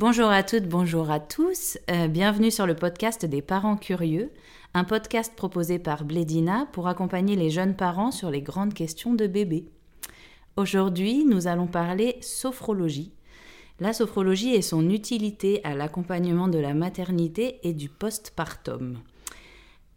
Bonjour à toutes, bonjour à tous. Euh, bienvenue sur le podcast des parents curieux, un podcast proposé par Blédina pour accompagner les jeunes parents sur les grandes questions de bébé. Aujourd'hui, nous allons parler sophrologie. La sophrologie et son utilité à l'accompagnement de la maternité et du postpartum.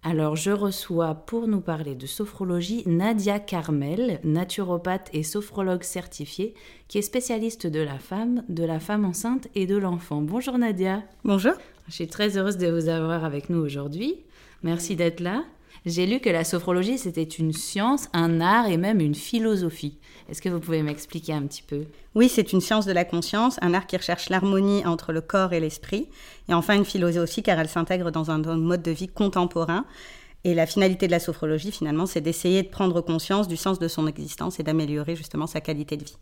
Alors, je reçois pour nous parler de sophrologie Nadia Carmel, naturopathe et sophrologue certifiée, qui est spécialiste de la femme, de la femme enceinte et de l'enfant. Bonjour Nadia. Bonjour. Je suis très heureuse de vous avoir avec nous aujourd'hui. Merci d'être là. J'ai lu que la sophrologie, c'était une science, un art et même une philosophie. Est-ce que vous pouvez m'expliquer un petit peu? Oui, c'est une science de la conscience, un art qui recherche l'harmonie entre le corps et l'esprit, et enfin une philosophie car elle s'intègre dans un mode de vie contemporain. Et la finalité de la sophrologie, finalement, c'est d'essayer de prendre conscience du sens de son existence et d'améliorer justement sa qualité de vie.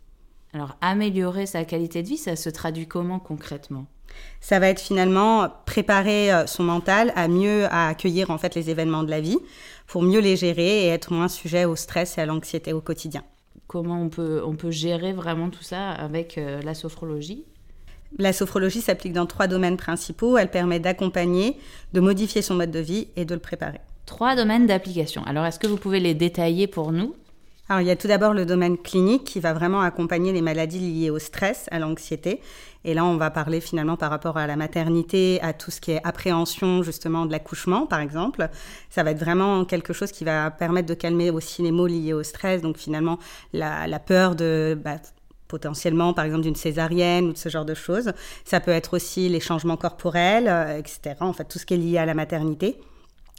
Alors, améliorer sa qualité de vie, ça se traduit comment concrètement? Ça va être finalement préparer euh, son mental à mieux à accueillir en fait les événements de la vie pour mieux les gérer et être moins sujet au stress et à l'anxiété au quotidien. Comment on peut, on peut gérer vraiment tout ça avec euh, la sophrologie? La sophrologie s'applique dans trois domaines principaux. Elle permet d'accompagner, de modifier son mode de vie et de le préparer. Trois domaines d'application. Alors, est-ce que vous pouvez les détailler pour nous? Alors, il y a tout d'abord le domaine clinique qui va vraiment accompagner les maladies liées au stress, à l'anxiété. Et là, on va parler finalement par rapport à la maternité, à tout ce qui est appréhension justement de l'accouchement, par exemple. Ça va être vraiment quelque chose qui va permettre de calmer aussi les maux liés au stress. Donc finalement, la, peur de... Bah, potentiellement, par exemple, d'une césarienne ou de ce genre de choses. Ça peut être aussi les changements corporels, euh, etc. En fait, tout ce qui est lié à la maternité.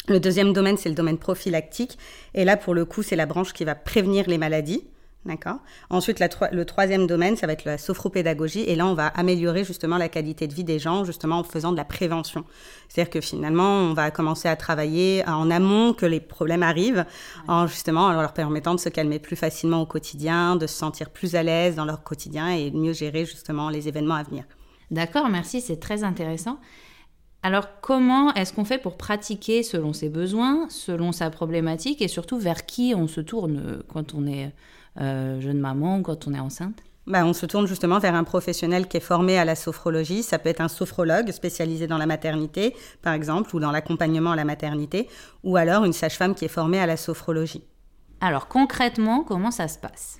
Le deuxième domaine, c'est le domaine prophylactique. Et là, pour le coup, c'est la branche qui va prévenir les maladies. D'accord? Ensuite, le troisième domaine, ça va être la sophropédagogie. Et là, on va améliorer justement la qualité de vie des gens, justement en faisant de la prévention. C'est-à-dire que finalement, on va commencer à travailler en amont que les problèmes arrivent, en justement en leur permettant de se calmer plus facilement au quotidien, de se sentir plus à l'aise dans leur quotidien et de mieux gérer justement les événements à venir. D'accord, merci, c'est très intéressant. Alors comment est-ce qu'on fait pour pratiquer selon ses besoins, selon sa problématique et surtout vers qui on se tourne quand on est euh, jeune maman ou quand on est enceinte? Bah, on se tourne justement vers un professionnel qui est formé à la sophrologie. Ça peut être un sophrologue spécialisé dans la maternité, par exemple, ou dans l'accompagnement à la maternité, ou alors une sage-femme qui est formée à la sophrologie. Alors concrètement, comment ça se passe?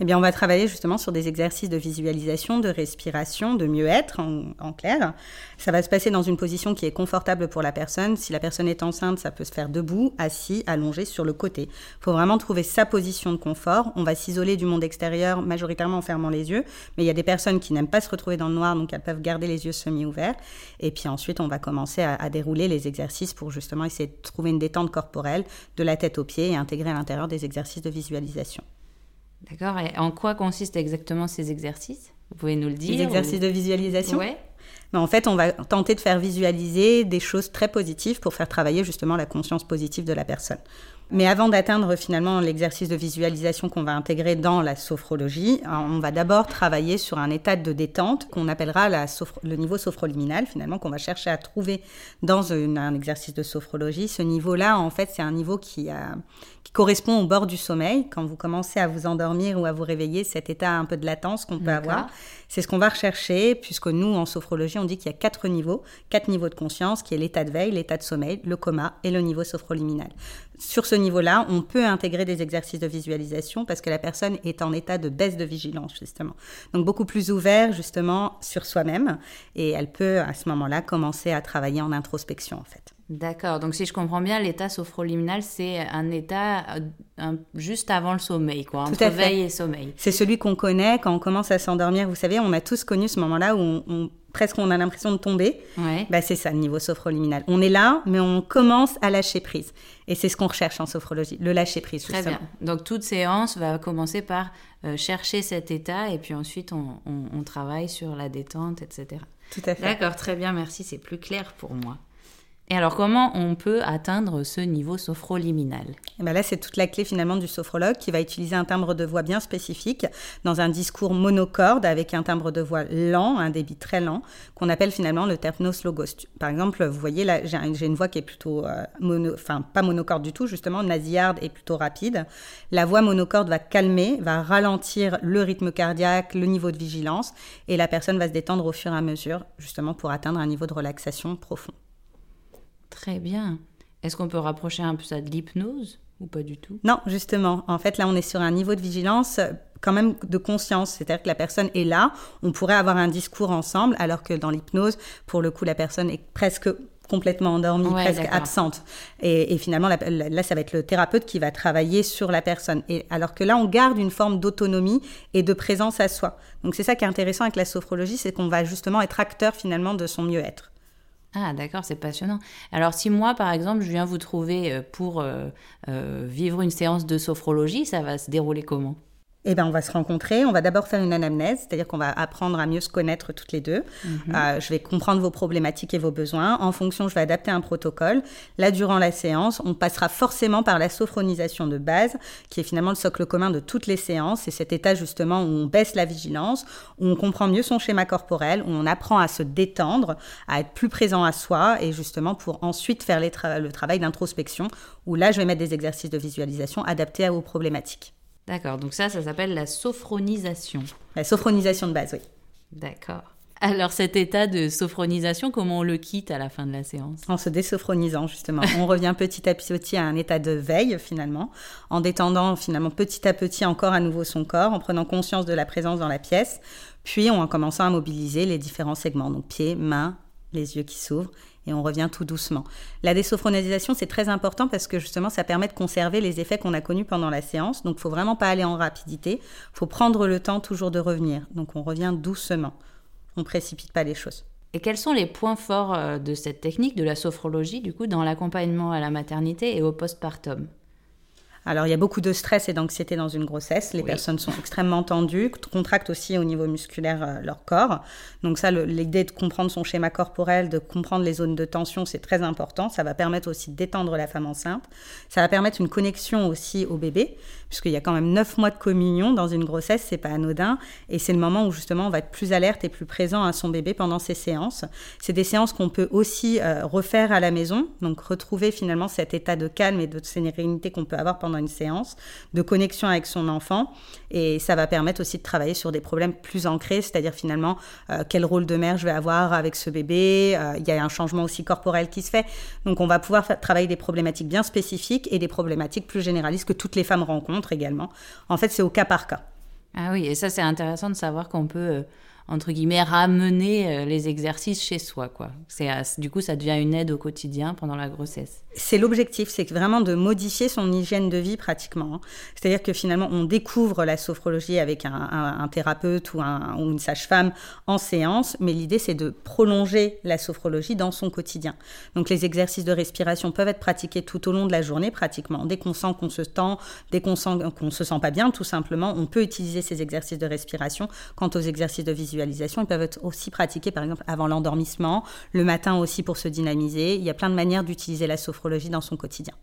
Eh bien, on va travailler justement sur des exercices de visualisation, de respiration, de mieux-être en, clair. Ça va se passer dans une position qui est confortable pour la personne. Si la personne est enceinte, ça peut se faire debout, assis, allongé sur le côté. Il faut vraiment trouver sa position de confort. On va s'isoler du monde extérieur, majoritairement en fermant les yeux. Mais il y a des personnes qui n'aiment pas se retrouver dans le noir, donc elles peuvent garder les yeux semi-ouverts. Et puis ensuite, on va commencer à, à dérouler les exercices pour justement essayer de trouver une détente corporelle de la tête aux pieds et intégrer à l'intérieur des exercices de visualisation. D'accord. Et en quoi consistent exactement ces exercices? Vous pouvez nous le dire Les exercices de visualisation? Oui. Mais en fait, on va tenter de faire visualiser des choses très positives pour faire travailler justement la conscience positive de la personne. Mais avant d'atteindre finalement l'exercice de visualisation qu'on va intégrer dans la sophrologie, on va d'abord travailler sur un état de détente qu'on appellera la le niveau sophroliminal finalement, qu'on va chercher à trouver dans un exercice de sophrologie. Ce niveau-là, en fait, c'est un niveau qui, qui correspond au bord du sommeil. Quand vous commencez à vous endormir ou à vous réveiller, cet état un peu de latence qu'on peut avoir, c'est ce qu'on va rechercher, puisque nous, en sophrologie, on dit qu'il y a quatre niveaux, quatre niveaux de conscience, qui est l'état de veille, l'état de sommeil, le coma et le niveau sophroliminal. Sur ce niveau-là, on peut intégrer des exercices de visualisation parce que la personne est en état de baisse de vigilance, justement. Donc beaucoup plus ouvert, justement, sur soi-même. Et elle peut, à ce moment-là, commencer à travailler en introspection, en fait. D'accord. Donc, si je comprends bien, l'état sophroliminal, c'est un état euh, juste avant le sommeil, quoi, entre veille et sommeil. C'est celui qu'on connaît quand on commence à s'endormir. Vous savez, on a tous connu ce moment-là où on, presque on a l'impression de tomber. Ouais. Bah, c'est ça, le niveau sophroliminal. On est là, mais on commence à lâcher prise. Et c'est ce qu'on recherche en sophrologie, le lâcher prise. Très bien. Donc, toute séance va commencer par euh, chercher cet état et puis ensuite, on, on travaille sur la détente, etc. Tout à fait. D'accord, très bien, merci. C'est plus clair pour moi. Et alors, comment on peut atteindre ce niveau sophroliminal? Et ben Là, c'est toute la clé finalement du sophrologue qui va utiliser un timbre de voix bien spécifique dans un discours monocorde avec un timbre de voix lent, un débit très lent, qu'on appelle finalement le terpnos logos. Par exemple, vous voyez là, j'ai une voix qui est plutôt, euh, mono, enfin pas monocorde du tout, justement, nasillarde et plutôt rapide. La voix monocorde va calmer, va ralentir le rythme cardiaque, le niveau de vigilance, et la personne va se détendre au fur et à mesure, justement pour atteindre un niveau de relaxation profond. Très bien. Est-ce qu'on peut rapprocher un peu ça de l'hypnose ou pas du tout? Non, justement. En fait, là, on est sur un niveau de vigilance euh, quand même de conscience. C'est-à-dire que la personne est là, on pourrait avoir un discours ensemble, alors que dans l'hypnose, pour le coup, la personne est presque complètement endormie, presque absente. Et, finalement, là, là, ça va être le thérapeute qui va travailler sur la personne. Et alors que là, on garde une forme d'autonomie et de présence à soi. Donc c'est ça qui est intéressant avec la sophrologie, c'est qu'on va justement être acteur finalement de son mieux-être. Ah d'accord, c'est passionnant. Alors si moi, par exemple, je viens vous trouver euh, pour euh, euh, vivre une séance de sophrologie, ça va se dérouler comment? Eh ben, on va se rencontrer. On va d'abord faire une anamnèse, c'est-à-dire qu'on va apprendre à mieux se connaître toutes les deux. Mhm. Euh, je vais comprendre vos problématiques et vos besoins. En fonction, je vais adapter un protocole. Là, durant la séance, on passera forcément par la sophronisation de base, qui est finalement le socle commun de toutes les séances. C'est cet état justement où on baisse la vigilance, où on comprend mieux son schéma corporel, où on apprend à se détendre, à être plus présent à soi, et justement pour ensuite faire le travail d'introspection, où là, je vais mettre des exercices de visualisation adaptés à vos problématiques. D'accord, donc ça, ça s'appelle la sophronisation. La sophronisation de base, oui. D'accord. Alors cet état de sophronisation, comment on le quitte à la fin de la séance? En se désophronisant justement. on revient petit à petit à un état de veille finalement, en détendant finalement petit à petit encore à nouveau son corps, en prenant conscience de la présence dans la pièce, puis en commençant à mobiliser les différents segments, donc pieds, mains, les yeux qui s'ouvrent et on revient tout doucement. La désophronisation, c'est très important parce que justement, ça permet de conserver les effets qu'on a connus pendant la séance. Donc, faut vraiment pas aller en rapidité. Faut prendre le temps toujours de revenir. Donc, on revient doucement. On précipite pas les choses. Et quels sont les points forts euh, de cette technique, de la sophrologie, du coup, dans l'accompagnement à la maternité et au postpartum? Alors, il y a beaucoup de stress et d'anxiété dans une grossesse. Les personnes sont extrêmement tendues, contractent aussi au niveau musculaire euh, leur corps. Donc ça, l'idée de comprendre son schéma corporel, de comprendre les zones de tension, c'est très important. Ça va permettre aussi de détendre la femme enceinte. Ça va permettre une connexion aussi au bébé, puisqu'il y a quand même neuf mois de communion dans une grossesse, c'est pas anodin. Et c'est le moment où justement on va être plus alerte et plus présent à son bébé pendant ces séances. C'est des séances qu'on peut aussi euh, refaire à la maison, donc retrouver finalement cet état de calme et de sérénité qu'on peut avoir pendant une séance, de connexion avec son enfant. Et ça va permettre aussi de travailler sur des problèmes plus ancrés, c'est-à-dire finalement euh, quel rôle de mère je vais avoir avec ce bébé. Euh, il y a un changement aussi corporel qui se fait. Donc on va pouvoir travailler des problématiques bien spécifiques et des problématiques plus généralistes que toutes les femmes rencontrent également. En fait, c'est au cas par cas. Ah oui, et ça c'est intéressant de savoir qu'on peut euh, entre guillemets, ramener euh, les exercices chez soi, quoi. C'est, du coup, ça devient une aide au quotidien pendant la grossesse. C'est l'objectif, c'est vraiment de modifier son hygiène de vie pratiquement. Hein. C'est-à-dire que finalement, on découvre la sophrologie avec un, thérapeute ou, une sage-femme en séance, mais l'idée, c'est de prolonger la sophrologie dans son quotidien. Donc, les exercices de respiration peuvent être pratiqués tout au long de la journée, pratiquement. Dès qu'on sent qu'on se tend, dès qu'on sent qu'on se sent pas bien, tout simplement, on peut utiliser ces exercices de respiration. Quant aux exercices de ils peuvent être aussi pratiqués, par exemple, avant l'endormissement, le matin aussi pour se dynamiser. Il y a plein de manières d'utiliser la sophrologie dans son quotidien.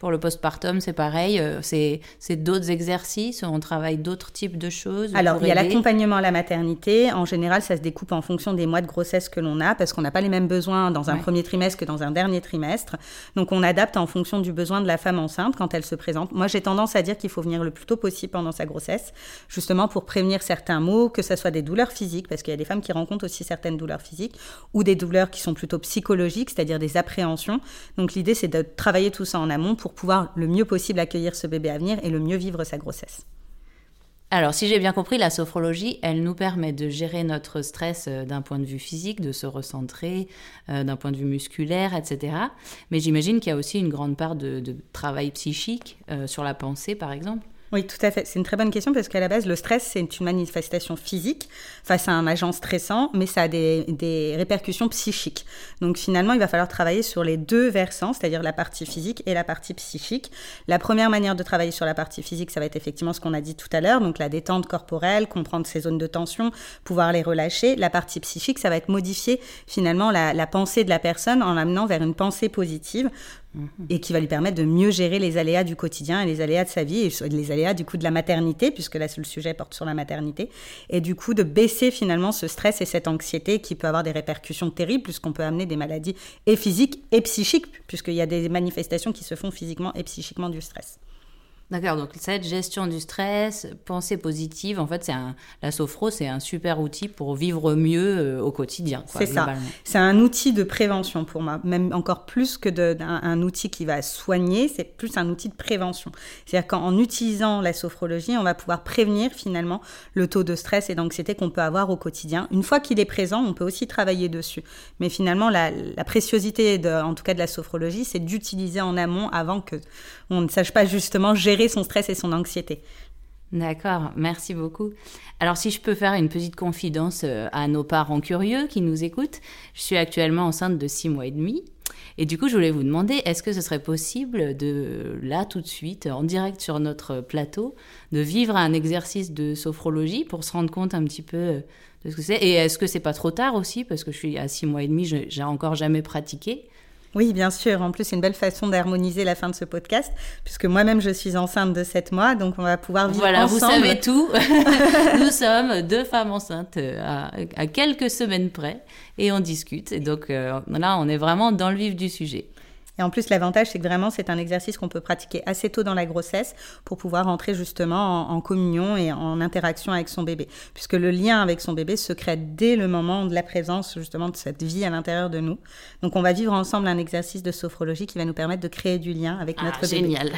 Pour le postpartum, c'est pareil, euh, c'est d'autres exercices, on travaille d'autres types de choses. Alors, il y a l'accompagnement à la maternité. En général, ça se découpe en fonction des mois de grossesse que l'on a, parce qu'on n'a pas les mêmes besoins dans un premier trimestre que dans un dernier trimestre. Donc, on adapte en fonction du besoin de la femme enceinte quand elle se présente. Moi, j'ai tendance à dire qu'il faut venir le plus tôt possible pendant sa grossesse, justement pour prévenir certains maux, que ce soit des douleurs physiques, parce qu'il y a des femmes qui rencontrent aussi certaines douleurs physiques, ou des douleurs qui sont plutôt psychologiques, c'est-à-dire des appréhensions. Donc, l'idée, c'est de travailler tout ça en amont pour pouvoir le mieux possible accueillir ce bébé à venir et le mieux vivre sa grossesse. Alors, si j'ai bien compris, la sophrologie, elle nous permet de gérer notre stress euh, d'un point de vue physique, de se recentrer, euh, d'un point de vue musculaire, etc. Mais j'imagine qu'il y a aussi une grande part de, travail psychique euh, sur la pensée, par exemple. Oui, tout à fait. C'est une très bonne question parce qu'à la base, le stress, c'est une manifestation physique face à un agent stressant, mais ça a des, des, répercussions psychiques. Donc finalement, il va falloir travailler sur les deux versants, c'est-à-dire la partie physique et la partie psychique. La première manière de travailler sur la partie physique, ça va être effectivement ce qu'on a dit tout à l'heure, donc la détente corporelle, comprendre ces zones de tension, pouvoir les relâcher. La partie psychique, ça va être modifier finalement la, la pensée de la personne en l'amenant vers une pensée positive et qui va lui permettre de mieux gérer les aléas du quotidien et les aléas de sa vie et les aléas du coup de la maternité puisque là le sujet porte sur la maternité et du coup de baisser finalement ce stress et cette anxiété qui peut avoir des répercussions terribles puisqu'on peut amener des maladies et physiques et psychiques puisqu'il y a des manifestations qui se font physiquement et psychiquement du stress. D'accord, donc cette gestion du stress, pensée positive, en fait, c'est un, la sophro, c'est un super outil pour vivre mieux euh, au quotidien. C'est ça. C'est un outil de prévention pour moi, même encore plus que de, un, outil qui va soigner, c'est plus un outil de prévention. C'est-à-dire qu'en utilisant la sophrologie, on va pouvoir prévenir finalement le taux de stress et d'anxiété qu'on peut avoir au quotidien. Une fois qu'il est présent, on peut aussi travailler dessus. Mais finalement, la, la préciosité, de, en tout cas de la sophrologie, c'est d'utiliser en amont avant que on ne sache pas justement gérer son stress et son anxiété. D'accord, merci beaucoup. Alors si je peux faire une petite confidence euh, à nos parents curieux qui nous écoutent, je suis actuellement enceinte de six mois et demi. Et du coup, je voulais vous demander, est-ce que ce serait possible de, là, tout de suite, en direct sur notre plateau, de vivre un exercice de sophrologie pour se rendre compte un petit peu euh, de ce que c'est? Et est-ce que c'est pas trop tard aussi? Parce que je suis à six mois et demi, j'ai encore jamais pratiqué. Oui, bien sûr. En plus, c'est une belle façon d'harmoniser la fin de ce podcast, puisque moi-même, je suis enceinte de 7 mois, donc on va pouvoir vivre voilà, ensemble. Voilà, vous savez tout. Nous sommes deux femmes enceintes euh, à, quelques semaines près, et on discute. Et donc euh, là, on est vraiment dans le vif du sujet. Et en plus, l'avantage, c'est que vraiment, c'est un exercice qu'on peut pratiquer assez tôt dans la grossesse pour pouvoir entrer justement en, communion et en interaction avec son bébé. Puisque le lien avec son bébé se crée dès le moment de la présence justement de cette vie à l'intérieur de nous. Donc, on va vivre ensemble un exercice de sophrologie qui va nous permettre de créer du lien avec ah, notre bébé. Génial.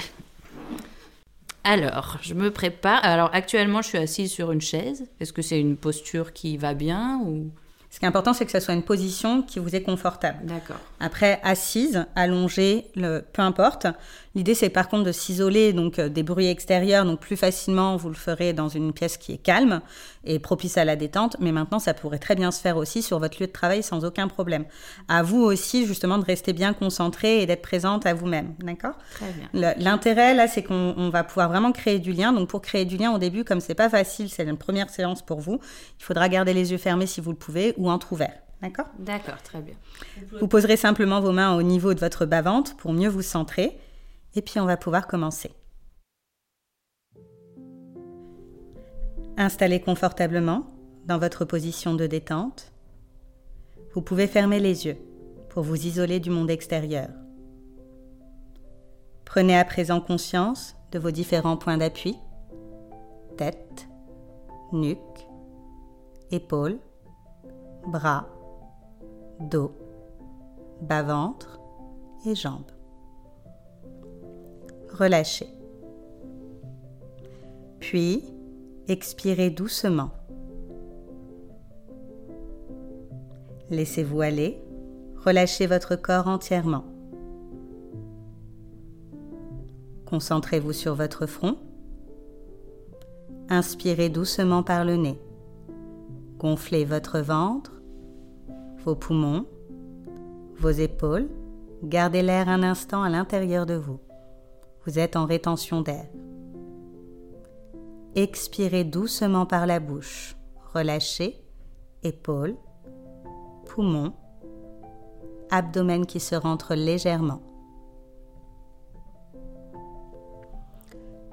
Alors, je me prépare. Alors, actuellement, je suis assise sur une chaise. Est-ce que c'est une posture qui va bien ou ce qui est important, c'est que ce soit une position qui vous est confortable. D'accord. Après, assise, allongée, le, peu importe. L'idée, c'est par contre de s'isoler donc euh, des bruits extérieurs. Donc plus facilement, vous le ferez dans une pièce qui est calme et propice à la détente. Mais maintenant, ça pourrait très bien se faire aussi sur votre lieu de travail sans aucun problème. À vous aussi, justement, de rester bien concentré et d'être présente à vous-même. D'accord? Très bien. L'intérêt là, c'est qu'on va pouvoir vraiment créer du lien. Donc pour créer du lien au début, comme c'est pas facile, c'est une première séance pour vous. Il faudra garder les yeux fermés si vous le pouvez ou ouverts. D'accord? D'accord, très bien. Vous poserez simplement vos mains au niveau de votre bas-ventre pour mieux vous centrer. Et puis on va pouvoir commencer. Installez confortablement dans votre position de détente. Vous pouvez fermer les yeux pour vous isoler du monde extérieur. Prenez à présent conscience de vos différents points d'appui. Tête, nuque, épaules, bras, dos, bas-ventre et jambes. Relâchez. Puis, expirez doucement. Laissez-vous aller, relâchez votre corps entièrement. Concentrez-vous sur votre front. Inspirez doucement par le nez. Gonflez votre ventre, vos poumons, vos épaules. Gardez l'air un instant à l'intérieur de vous. Vous êtes en rétention d'air. Expirez doucement par la bouche. Relâchez épaules, poumons, abdomen qui se rentre légèrement.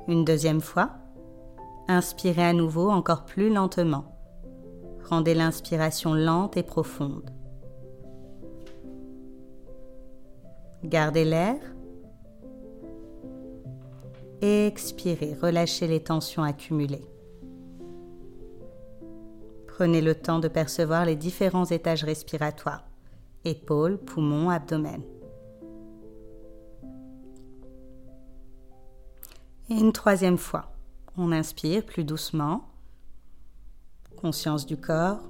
Une deuxième fois, inspirez à nouveau encore plus lentement. Rendez l'inspiration lente et profonde. Gardez l'air. Expirez, relâchez les tensions accumulées. Prenez le temps de percevoir les différents étages respiratoires, épaules, poumons, abdomen. Et une troisième fois, on inspire plus doucement conscience du corps.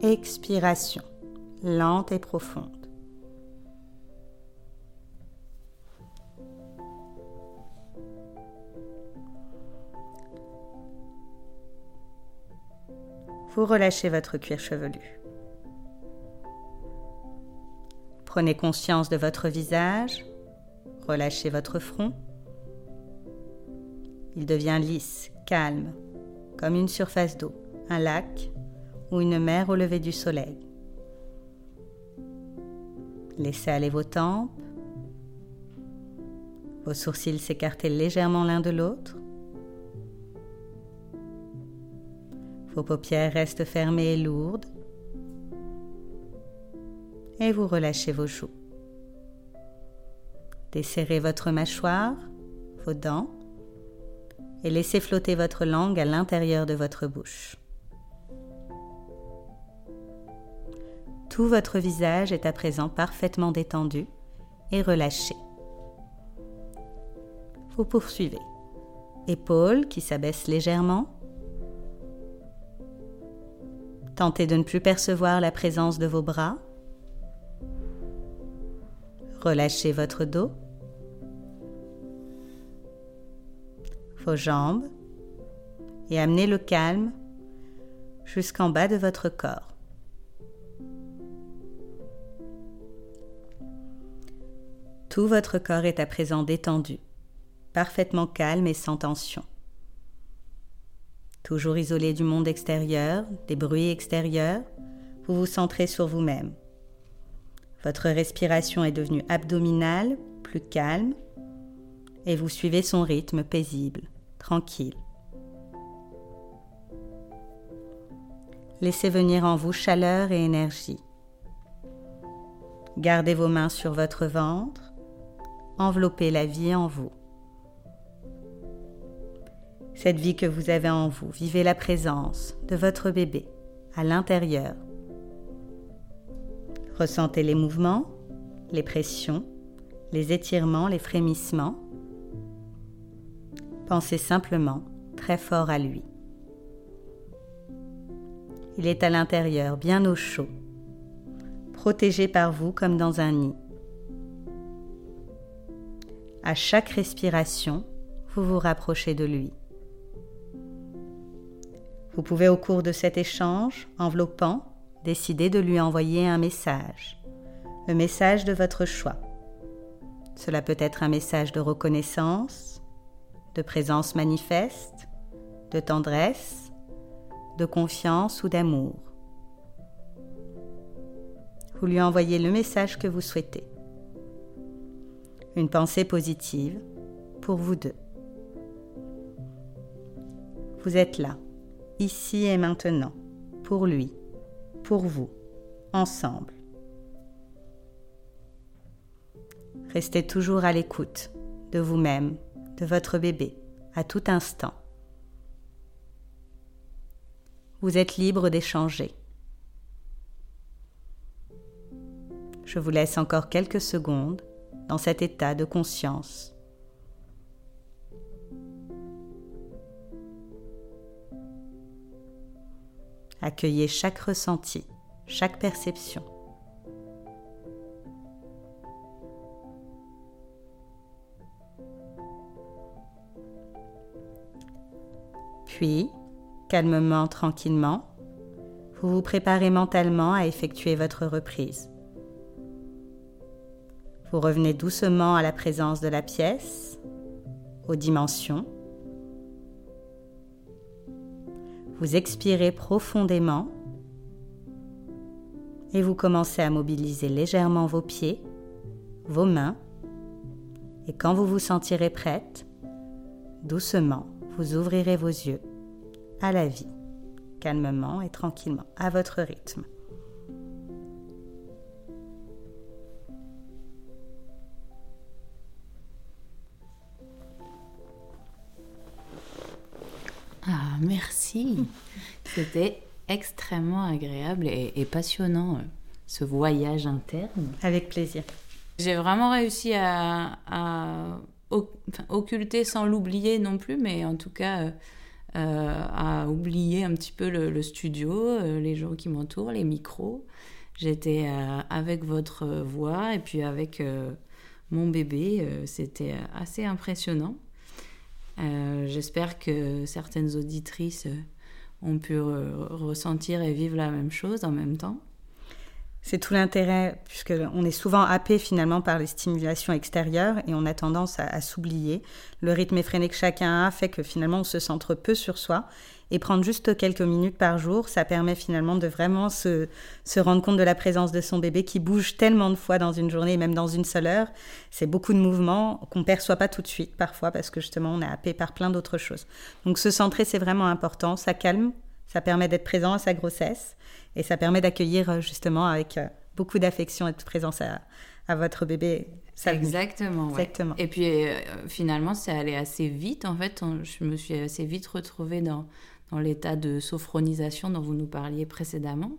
Expiration lente et profonde. Vous relâchez votre cuir chevelu. Prenez conscience de votre visage, relâchez votre front. Il devient lisse, calme, comme une surface d'eau, un lac ou une mer au lever du soleil. Laissez aller vos tempes, vos sourcils s'écarter légèrement l'un de l'autre. Vos paupières restent fermées et lourdes. Et vous relâchez vos joues. Desserrez votre mâchoire, vos dents, et laissez flotter votre langue à l'intérieur de votre bouche. Tout votre visage est à présent parfaitement détendu et relâché. Vous poursuivez. Épaules qui s'abaissent légèrement. Tentez de ne plus percevoir la présence de vos bras. Relâchez votre dos. Jambes. Et amenez le calme jusqu'en bas de votre corps. Tout votre corps est à présent détendu, parfaitement calme et sans tension. Toujours isolé du monde extérieur, des bruits extérieurs, vous vous centrez sur vous-même. Votre respiration est devenue abdominale, plus calme, et vous suivez son rythme paisible, tranquille. Laissez venir en vous chaleur et énergie. Gardez vos mains sur votre ventre enveloppez la vie en vous. Cette vie que vous avez en vous, vivez la présence de votre bébé à l'intérieur. Ressentez les mouvements, les pressions, les étirements, les frémissements. Pensez simplement très fort à lui. Il est à l'intérieur, bien au chaud, protégé par vous comme dans un nid. À chaque respiration, vous vous rapprochez de lui. Vous pouvez au cours de cet échange enveloppant décider de lui envoyer un message, le message de votre choix. Cela peut être un message de reconnaissance, de présence manifeste, de tendresse, de confiance ou d'amour. Vous lui envoyez le message que vous souhaitez une pensée positive pour vous deux. Vous êtes là, ici et maintenant, pour lui, pour vous, ensemble. Restez toujours à l'écoute de vous-même, de votre bébé, à tout instant. Vous êtes libre d'échanger. Je vous laisse encore quelques secondes dans cet état de conscience. Accueillez chaque ressenti, chaque perception. Puis, calmement, tranquillement, vous vous préparez mentalement à effectuer votre reprise. Vous revenez doucement à la présence de la pièce, aux dimensions. Vous expirez profondément et vous commencez à mobiliser légèrement vos pieds, vos mains. Et quand vous vous sentirez prête, doucement, vous ouvrirez vos yeux à la vie, calmement et tranquillement, à votre rythme. Ah, merci. C'était extrêmement agréable et, passionnant, euh, ce voyage interne. Avec plaisir. J'ai vraiment réussi à, occulter sans l'oublier non plus, mais en tout cas euh, à oublier un petit peu le, studio, les gens qui m'entourent, les micros. J'étais avec votre voix et puis avec mon bébé. C'était assez impressionnant. Euh, j'espère que certaines auditrices euh, ont pu ressentir et vivre la même chose en même temps. C'est tout l'intérêt, puisqu'on est souvent happé finalement par les stimulations extérieures et on a tendance à, s'oublier. Le rythme effréné que chacun a fait que finalement on se centre peu sur soi. Et prendre juste quelques minutes par jour, ça permet finalement de vraiment se, se rendre compte de la présence de son bébé qui bouge tellement de fois dans une journée, même dans une seule heure. C'est beaucoup de mouvements qu'on ne perçoit pas tout de suite parfois parce que justement on est happé par plein d'autres choses. Donc se centrer, c'est vraiment important. Ça calme, ça permet d'être présent à sa grossesse et ça permet d'accueillir euh, justement avec euh, beaucoup d'affection et de présence à, votre bébé. Exactement, Exactement. Et puis euh, finalement, c'est allé assez vite. En fait, je me suis assez vite retrouvée dans, dans l'état de sophronisation dont vous nous parliez précédemment.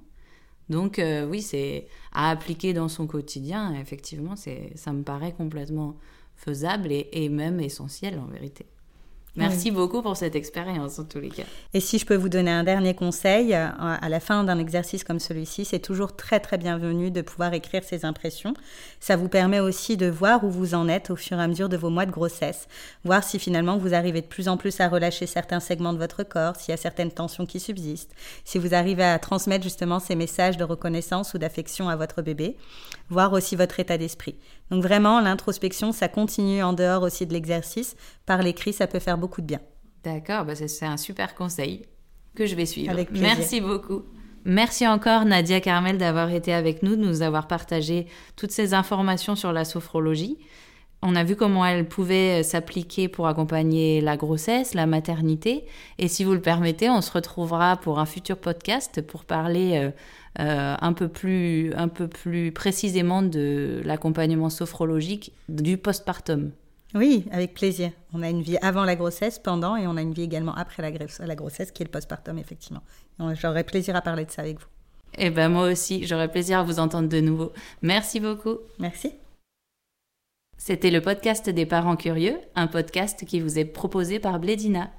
Donc oui, c'est à appliquer dans son quotidien. Effectivement, c'est ça me paraît complètement faisable et, et même essentiel en vérité. Merci beaucoup pour cette expérience en tous les cas. Et si je peux vous donner un dernier conseil, euh, à la fin d'un exercice comme celui-ci, c'est toujours très très bienvenu de pouvoir écrire ses impressions. Ça vous permet aussi de voir où vous en êtes au fur et à mesure de vos mois de grossesse, voir si finalement vous arrivez de plus en plus à relâcher certains segments de votre corps, s'il y a certaines tensions qui subsistent, si vous arrivez à transmettre justement ces messages de reconnaissance ou d'affection à votre bébé, voir aussi votre état d'esprit. Donc vraiment, l'introspection, ça continue en dehors aussi de l'exercice. Par l'écrit, ça peut faire beaucoup de bien. D'accord, bah c'est un super conseil que je vais suivre. Avec Merci beaucoup. Merci encore Nadia Carmel d'avoir été avec nous, de nous avoir partagé toutes ces informations sur la sophrologie. On a vu comment elle pouvait s'appliquer pour accompagner la grossesse, la maternité. Et si vous le permettez, on se retrouvera pour un futur podcast pour parler euh, euh, un, peu plus, un peu plus précisément de l'accompagnement sophrologique du postpartum. Oui, avec plaisir. On a une vie avant la grossesse, pendant, et on a une vie également après la, la grossesse, qui est le postpartum, effectivement. J'aurais plaisir à parler de ça avec vous. Eh ben moi aussi, j'aurais plaisir à vous entendre de nouveau. Merci beaucoup. Merci. C'était le podcast des parents curieux, un podcast qui vous est proposé par Blédina.